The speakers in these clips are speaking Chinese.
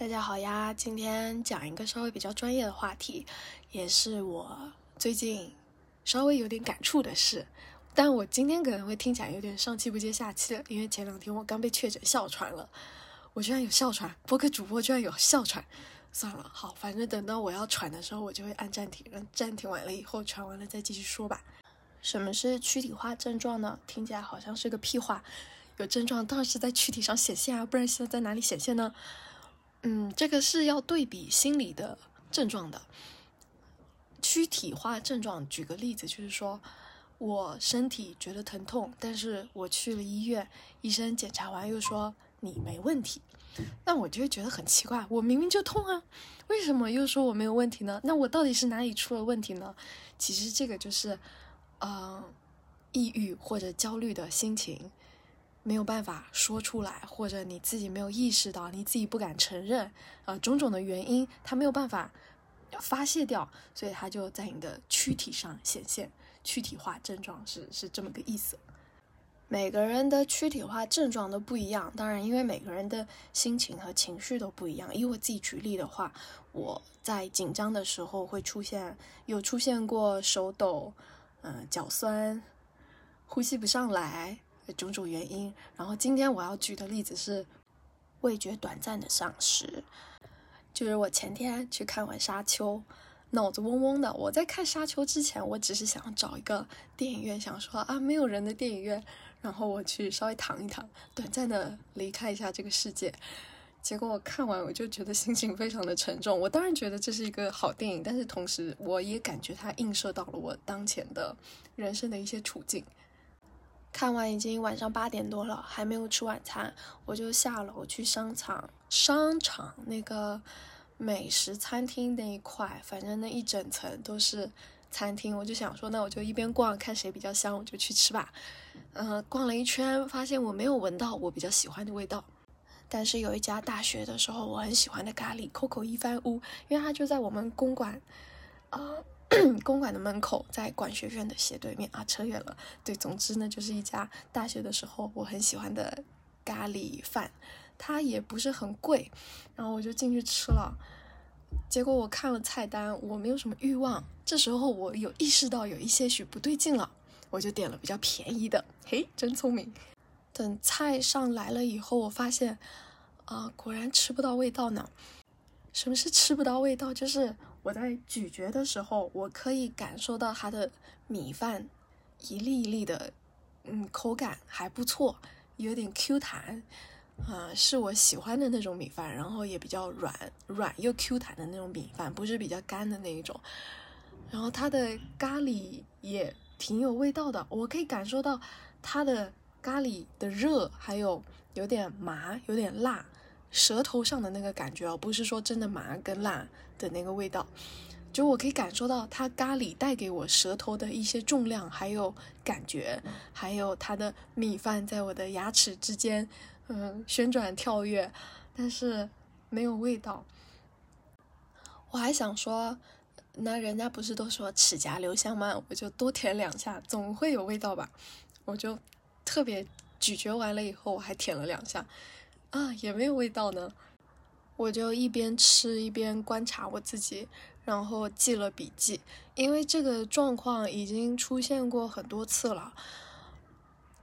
大家好呀，今天讲一个稍微比较专业的话题，也是我最近稍微有点感触的事。但我今天可能会听起来有点上气不接下气的，因为前两天我刚被确诊哮喘了。我居然有哮喘，播客主播居然有哮喘。算了，好，反正等到我要喘的时候，我就会按暂停，暂停完了以后，喘完了再继续说吧。什么是躯体化症状呢？听起来好像是个屁话。有症状当然是在躯体上显现啊，不然现在在哪里显现呢？嗯，这个是要对比心理的症状的。躯体化症状，举个例子，就是说我身体觉得疼痛，但是我去了医院，医生检查完又说你没问题，那我就会觉得很奇怪，我明明就痛啊，为什么又说我没有问题呢？那我到底是哪里出了问题呢？其实这个就是，呃，抑郁或者焦虑的心情。没有办法说出来，或者你自己没有意识到，你自己不敢承认，啊，种种的原因，他没有办法发泄掉，所以他就在你的躯体上显现，躯体化症状是是这么个意思。每个人的躯体化症状都不一样，当然，因为每个人的心情和情绪都不一样。以我自己举例的话，我在紧张的时候会出现，有出现过手抖，嗯，脚酸，呼吸不上来。种种原因，然后今天我要举的例子是味觉短暂的丧失，就是我前天去看完《沙丘》，脑子嗡嗡的。我在看《沙丘》之前，我只是想找一个电影院，想说啊没有人的电影院，然后我去稍微躺一躺，短暂的离开一下这个世界。结果我看完，我就觉得心情非常的沉重。我当然觉得这是一个好电影，但是同时我也感觉它映射到了我当前的人生的一些处境。看完已经晚上八点多了，还没有吃晚餐，我就下楼去商场，商场那个美食餐厅那一块，反正那一整层都是餐厅，我就想说，那我就一边逛，看谁比较香，我就去吃吧。嗯，逛了一圈，发现我没有闻到我比较喜欢的味道，但是有一家大学的时候我很喜欢的咖喱 Coco 一番屋，因为它就在我们公馆，啊。公馆的门口，在管学院的斜对面啊，扯远了。对，总之呢，就是一家大学的时候我很喜欢的咖喱饭，它也不是很贵，然后我就进去吃了。结果我看了菜单，我没有什么欲望。这时候我有意识到有一些许不对劲了，我就点了比较便宜的。嘿，真聪明。等菜上来了以后，我发现啊，果然吃不到味道呢。什么是吃不到味道？就是。我在咀嚼的时候，我可以感受到它的米饭一粒一粒的，嗯，口感还不错，有点 Q 弹，啊，是我喜欢的那种米饭，然后也比较软，软又 Q 弹的那种米饭，不是比较干的那一种。然后它的咖喱也挺有味道的，我可以感受到它的咖喱的热，还有有点麻，有点辣。舌头上的那个感觉哦，不是说真的麻跟辣的那个味道，就我可以感受到它咖喱带给我舌头的一些重量，还有感觉，还有它的米饭在我的牙齿之间，嗯，旋转跳跃，但是没有味道。我还想说，那人家不是都说齿颊留香吗？我就多舔两下，总会有味道吧？我就特别咀嚼完了以后，我还舔了两下。啊，也没有味道呢。我就一边吃一边观察我自己，然后记了笔记。因为这个状况已经出现过很多次了，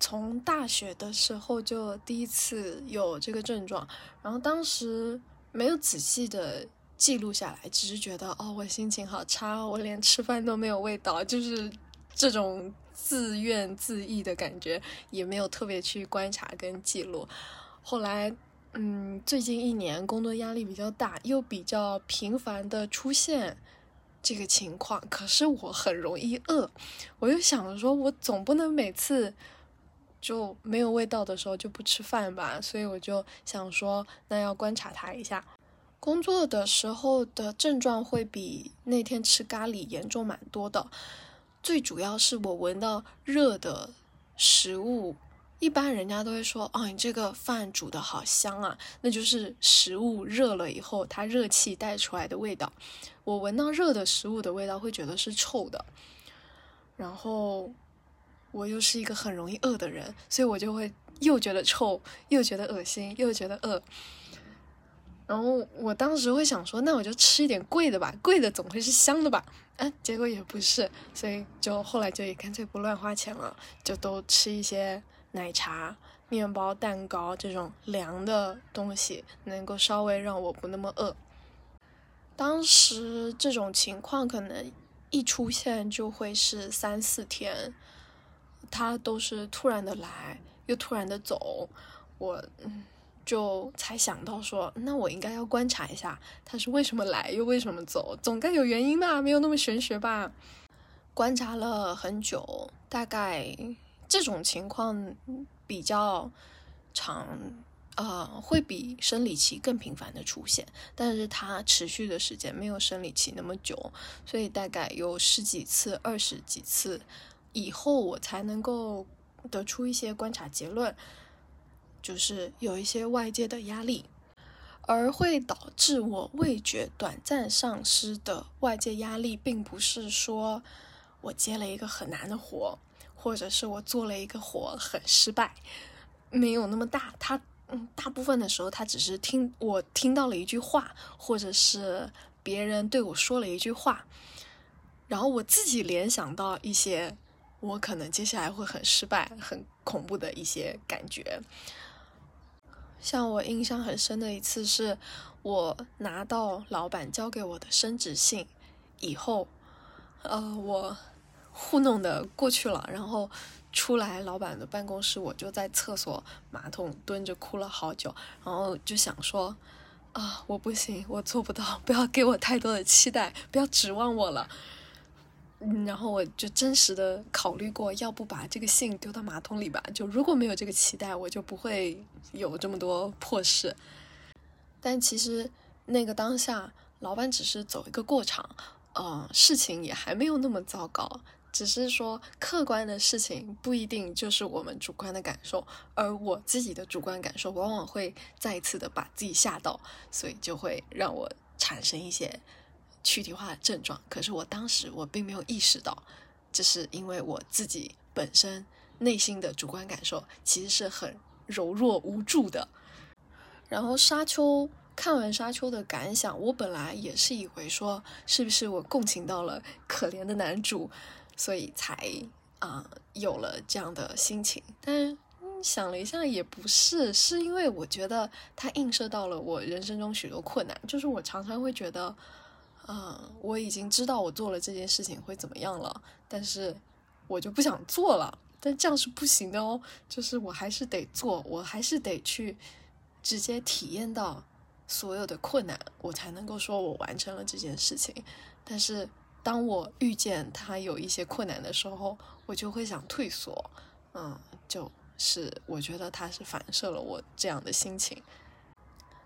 从大学的时候就第一次有这个症状，然后当时没有仔细的记录下来，只是觉得哦，我心情好差，我连吃饭都没有味道，就是这种自怨自艾的感觉，也没有特别去观察跟记录。后来，嗯，最近一年工作压力比较大，又比较频繁的出现这个情况。可是我很容易饿，我就想着说，我总不能每次就没有味道的时候就不吃饭吧。所以我就想说，那要观察它一下。工作的时候的症状会比那天吃咖喱严重蛮多的。最主要是我闻到热的食物。一般人家都会说，哦，你这个饭煮的好香啊，那就是食物热了以后，它热气带出来的味道。我闻到热的食物的味道，会觉得是臭的。然后我又是一个很容易饿的人，所以我就会又觉得臭，又觉得恶心，又觉得饿。然后我当时会想说，那我就吃一点贵的吧，贵的总会是香的吧？啊，结果也不是，所以就后来就也干脆不乱花钱了，就都吃一些奶茶、面包、蛋糕这种凉的东西，能够稍微让我不那么饿。当时这种情况可能一出现就会是三四天，他都是突然的来，又突然的走，我嗯。就才想到说，那我应该要观察一下他是为什么来，又为什么走，总该有原因吧？没有那么玄学吧？观察了很久，大概这种情况比较长，呃，会比生理期更频繁的出现，但是它持续的时间没有生理期那么久，所以大概有十几次、二十几次以后，我才能够得出一些观察结论。就是有一些外界的压力，而会导致我味觉短暂丧失的外界压力，并不是说我接了一个很难的活，或者是我做了一个活很失败，没有那么大。他嗯，大部分的时候，他只是听我听到了一句话，或者是别人对我说了一句话，然后我自己联想到一些我可能接下来会很失败、很恐怖的一些感觉。像我印象很深的一次，是我拿到老板交给我的升职信以后，呃，我糊弄的过去了，然后出来老板的办公室，我就在厕所马桶蹲着哭了好久，然后就想说，啊，我不行，我做不到，不要给我太多的期待，不要指望我了。嗯，然后我就真实的考虑过，要不把这个信丢到马桶里吧。就如果没有这个期待，我就不会有这么多破事。但其实那个当下，老板只是走一个过场，呃，事情也还没有那么糟糕。只是说客观的事情不一定就是我们主观的感受，而我自己的主观感受往往会再一次的把自己吓到，所以就会让我产生一些。躯体化的症状，可是我当时我并没有意识到，这是因为我自己本身内心的主观感受其实是很柔弱无助的。然后沙丘看完沙丘的感想，我本来也是以为说是不是我共情到了可怜的男主，所以才啊有了这样的心情。但想了一下也不是，是因为我觉得它映射到了我人生中许多困难，就是我常常会觉得。啊，我已经知道我做了这件事情会怎么样了，但是我就不想做了。但这样是不行的哦，就是我还是得做，我还是得去直接体验到所有的困难，我才能够说我完成了这件事情。但是当我遇见他有一些困难的时候，我就会想退缩。嗯，就是我觉得他是反射了我这样的心情。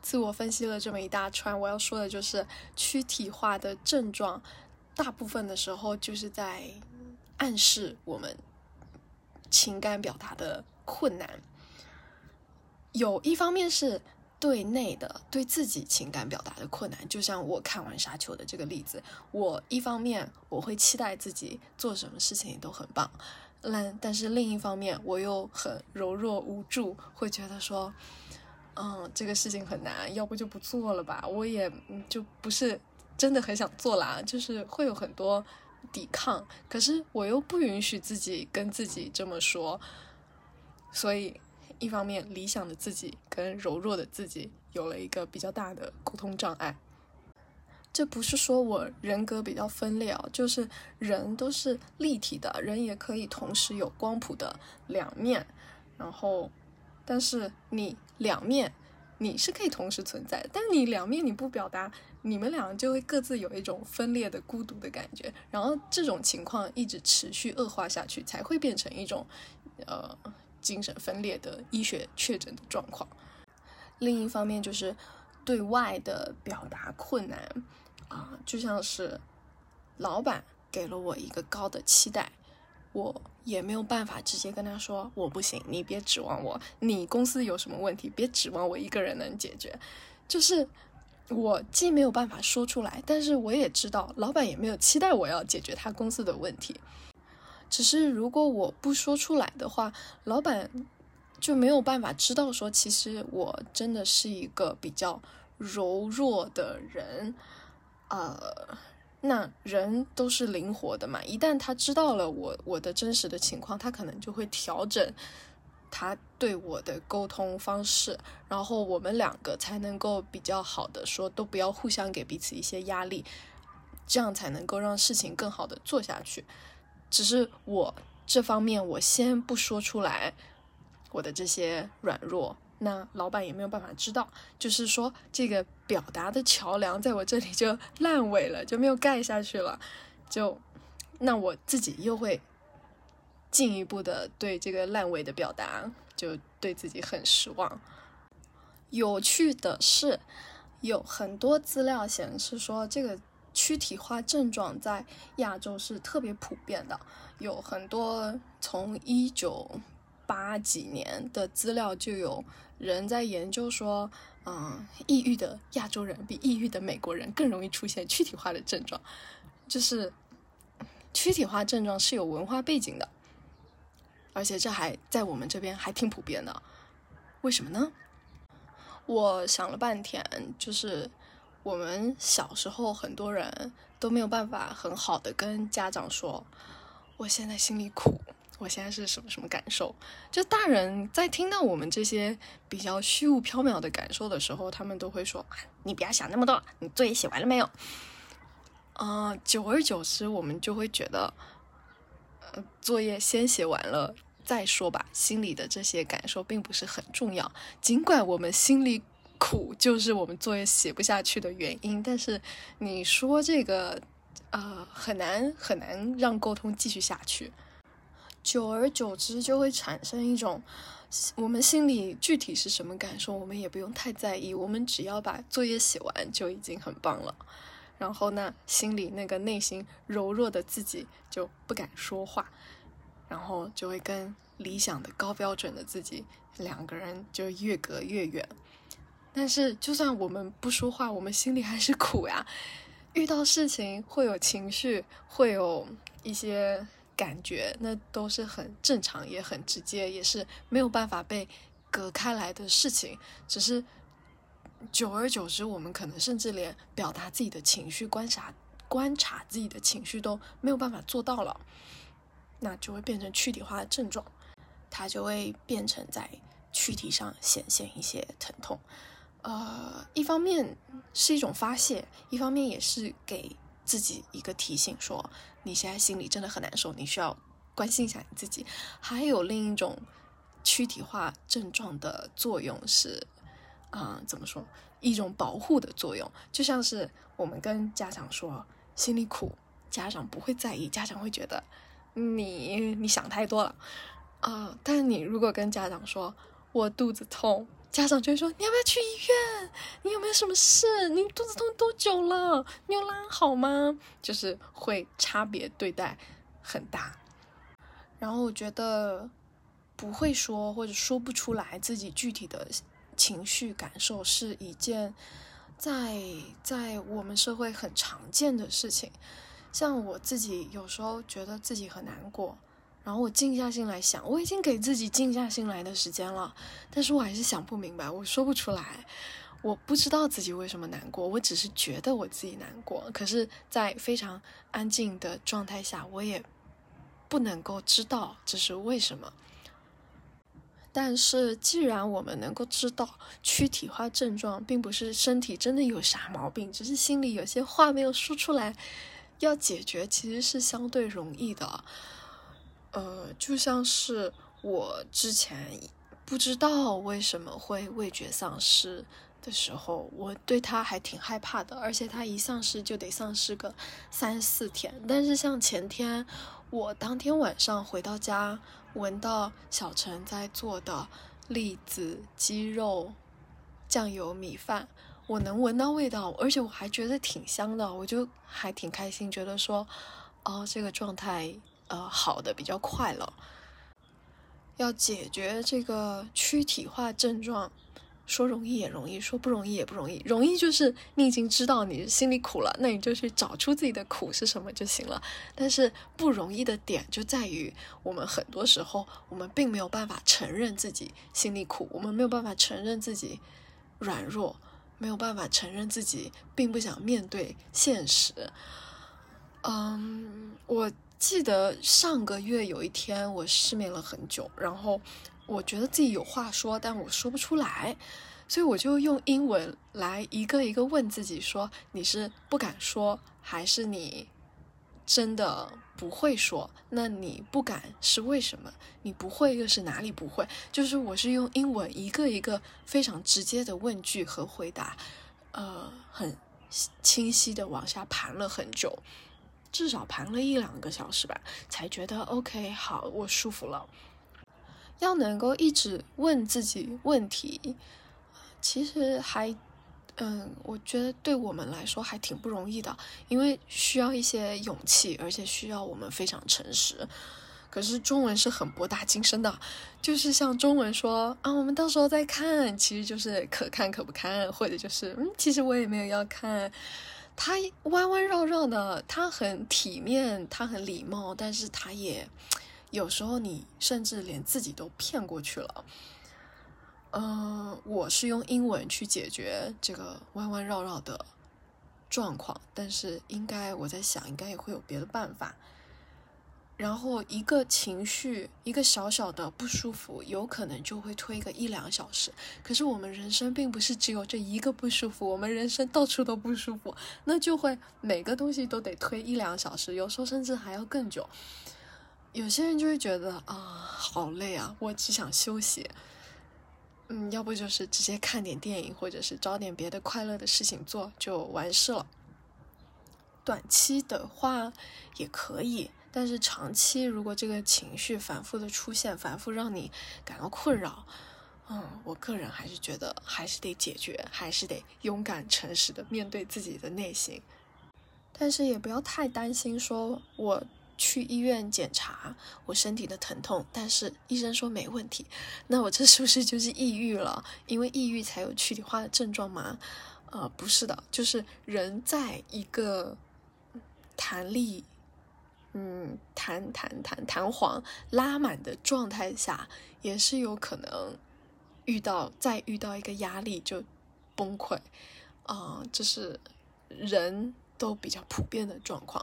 自我分析了这么一大串，我要说的就是躯体化的症状，大部分的时候就是在暗示我们情感表达的困难。有一方面是对内的，对自己情感表达的困难，就像我看完《沙丘》的这个例子，我一方面我会期待自己做什么事情都很棒，但但是另一方面我又很柔弱无助，会觉得说。嗯，这个事情很难，要不就不做了吧。我也就不是真的很想做啦，就是会有很多抵抗，可是我又不允许自己跟自己这么说，所以一方面理想的自己跟柔弱的自己有了一个比较大的沟通障碍。这不是说我人格比较分裂哦，就是人都是立体的，人也可以同时有光谱的两面，然后。但是你两面，你是可以同时存在的。但你两面你不表达，你们俩就会各自有一种分裂的孤独的感觉。然后这种情况一直持续恶化下去，才会变成一种，呃，精神分裂的医学确诊的状况。另一方面就是对外的表达困难，啊，就像是老板给了我一个高的期待。我也没有办法直接跟他说我不行，你别指望我，你公司有什么问题，别指望我一个人能解决。就是我既没有办法说出来，但是我也知道老板也没有期待我要解决他公司的问题。只是如果我不说出来的话，老板就没有办法知道说，其实我真的是一个比较柔弱的人，呃，那人都是灵活的嘛，一旦他知道了我我的真实的情况，他可能就会调整他对我的沟通方式，然后我们两个才能够比较好的说，都不要互相给彼此一些压力，这样才能够让事情更好的做下去。只是我这方面我先不说出来，我的这些软弱。那老板也没有办法知道，就是说这个表达的桥梁在我这里就烂尾了，就没有盖下去了，就那我自己又会进一步的对这个烂尾的表达就对自己很失望。有趣的是，有很多资料显示说，这个躯体化症状在亚洲是特别普遍的，有很多从一九八几年的资料就有。人在研究说，嗯，抑郁的亚洲人比抑郁的美国人更容易出现躯体化的症状，就是躯体化症状是有文化背景的，而且这还在我们这边还挺普遍的，为什么呢？我想了半天，就是我们小时候很多人都没有办法很好的跟家长说，我现在心里苦。我现在是什么什么感受？就大人在听到我们这些比较虚无缥缈的感受的时候，他们都会说：“你不要想那么多，你作业写完了没有？”啊，久而久之，我们就会觉得，呃，作业先写完了再说吧。心里的这些感受并不是很重要，尽管我们心里苦，就是我们作业写不下去的原因。但是你说这个，呃，很难很难让沟通继续下去。久而久之，就会产生一种，我们心里具体是什么感受，我们也不用太在意，我们只要把作业写完就已经很棒了。然后呢，心里那个内心柔弱的自己就不敢说话，然后就会跟理想的高标准的自己两个人就越隔越远。但是，就算我们不说话，我们心里还是苦呀。遇到事情会有情绪，会有一些。感觉那都是很正常，也很直接，也是没有办法被隔开来的事情。只是久而久之，我们可能甚至连表达自己的情绪、观察观察自己的情绪都没有办法做到了，那就会变成躯体化的症状，它就会变成在躯体上显现一些疼痛。呃，一方面是一种发泄，一方面也是给自己一个提醒，说。你现在心里真的很难受，你需要关心一下你自己。还有另一种躯体化症状的作用是，啊，怎么说？一种保护的作用，就像是我们跟家长说心里苦，家长不会在意，家长会觉得你你想太多了啊。但你如果跟家长说我肚子痛，家长就会说：“你要不要去医院？你有没有什么事？你肚子痛多久了？你有拉好吗？”就是会差别对待很大。然后我觉得不会说或者说不出来自己具体的情绪感受是一件在在我们社会很常见的事情。像我自己有时候觉得自己很难过。然后我静下心来想，我已经给自己静下心来的时间了，但是我还是想不明白，我说不出来，我不知道自己为什么难过，我只是觉得我自己难过，可是，在非常安静的状态下，我也不能够知道这是为什么。但是，既然我们能够知道躯体化症状并不是身体真的有啥毛病，只是心里有些话没有说出来，要解决其实是相对容易的。呃，就像是我之前不知道为什么会味觉丧失的时候，我对它还挺害怕的，而且它一丧失就得丧失个三四天。但是像前天，我当天晚上回到家，闻到小陈在做的栗子鸡肉酱油米饭，我能闻到味道，而且我还觉得挺香的，我就还挺开心，觉得说，哦，这个状态。呃，好的比较快了。要解决这个躯体化症状，说容易也容易，说不容易也不容易。容易就是你已经知道你心里苦了，那你就去找出自己的苦是什么就行了。但是不容易的点就在于，我们很多时候我们并没有办法承认自己心里苦，我们没有办法承认自己软弱，没有办法承认自己并不想面对现实。嗯，我记得上个月有一天我失眠了很久，然后我觉得自己有话说，但我说不出来，所以我就用英文来一个一个问自己：说你是不敢说，还是你真的不会说？那你不敢是为什么？你不会又是哪里不会？就是我是用英文一个一个非常直接的问句和回答，呃，很清晰的往下盘了很久。至少盘了一两个小时吧，才觉得 OK，好，我舒服了。要能够一直问自己问题，其实还，嗯，我觉得对我们来说还挺不容易的，因为需要一些勇气，而且需要我们非常诚实。可是中文是很博大精深的，就是像中文说啊，我们到时候再看，其实就是可看可不看，或者就是嗯，其实我也没有要看。他弯弯绕绕的，他很体面，他很礼貌，但是他也有时候你甚至连自己都骗过去了。嗯，我是用英文去解决这个弯弯绕绕的状况，但是应该我在想，应该也会有别的办法。然后一个情绪，一个小小的不舒服，有可能就会推个一两小时。可是我们人生并不是只有这一个不舒服，我们人生到处都不舒服，那就会每个东西都得推一两小时，有时候甚至还要更久。有些人就会觉得啊，好累啊，我只想休息。嗯，要不就是直接看点电影，或者是找点别的快乐的事情做就完事了。短期的话也可以。但是长期，如果这个情绪反复的出现，反复让你感到困扰，嗯，我个人还是觉得还是得解决，还是得勇敢诚实的面对自己的内心。但是也不要太担心，说我去医院检查我身体的疼痛，但是医生说没问题，那我这是不是就是抑郁了？因为抑郁才有躯体化的症状吗？呃，不是的，就是人在一个弹力。嗯，弹弹弹弹簧拉满的状态下，也是有可能遇到再遇到一个压力就崩溃啊，这是人都比较普遍的状况，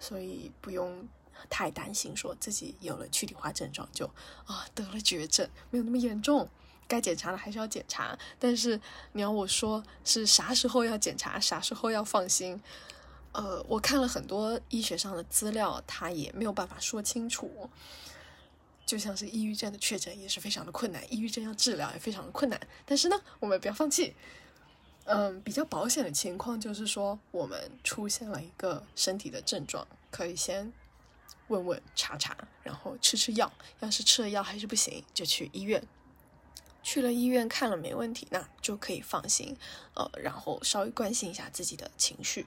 所以不用太担心，说自己有了躯体化症状就啊得了绝症，没有那么严重，该检查的还是要检查，但是你要我说是啥时候要检查，啥时候要放心。呃，我看了很多医学上的资料，他也没有办法说清楚。就像是抑郁症的确诊也是非常的困难，抑郁症要治疗也非常的困难。但是呢，我们不要放弃。嗯，比较保险的情况就是说，我们出现了一个身体的症状，可以先问问查查，然后吃吃药。要是吃了药还是不行，就去医院。去了医院看了没问题，那就可以放心。呃，然后稍微关心一下自己的情绪。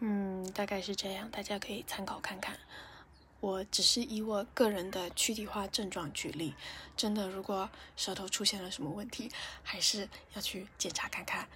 嗯，大概是这样，大家可以参考看看。我只是以我个人的躯体化症状举例，真的，如果舌头出现了什么问题，还是要去检查看看。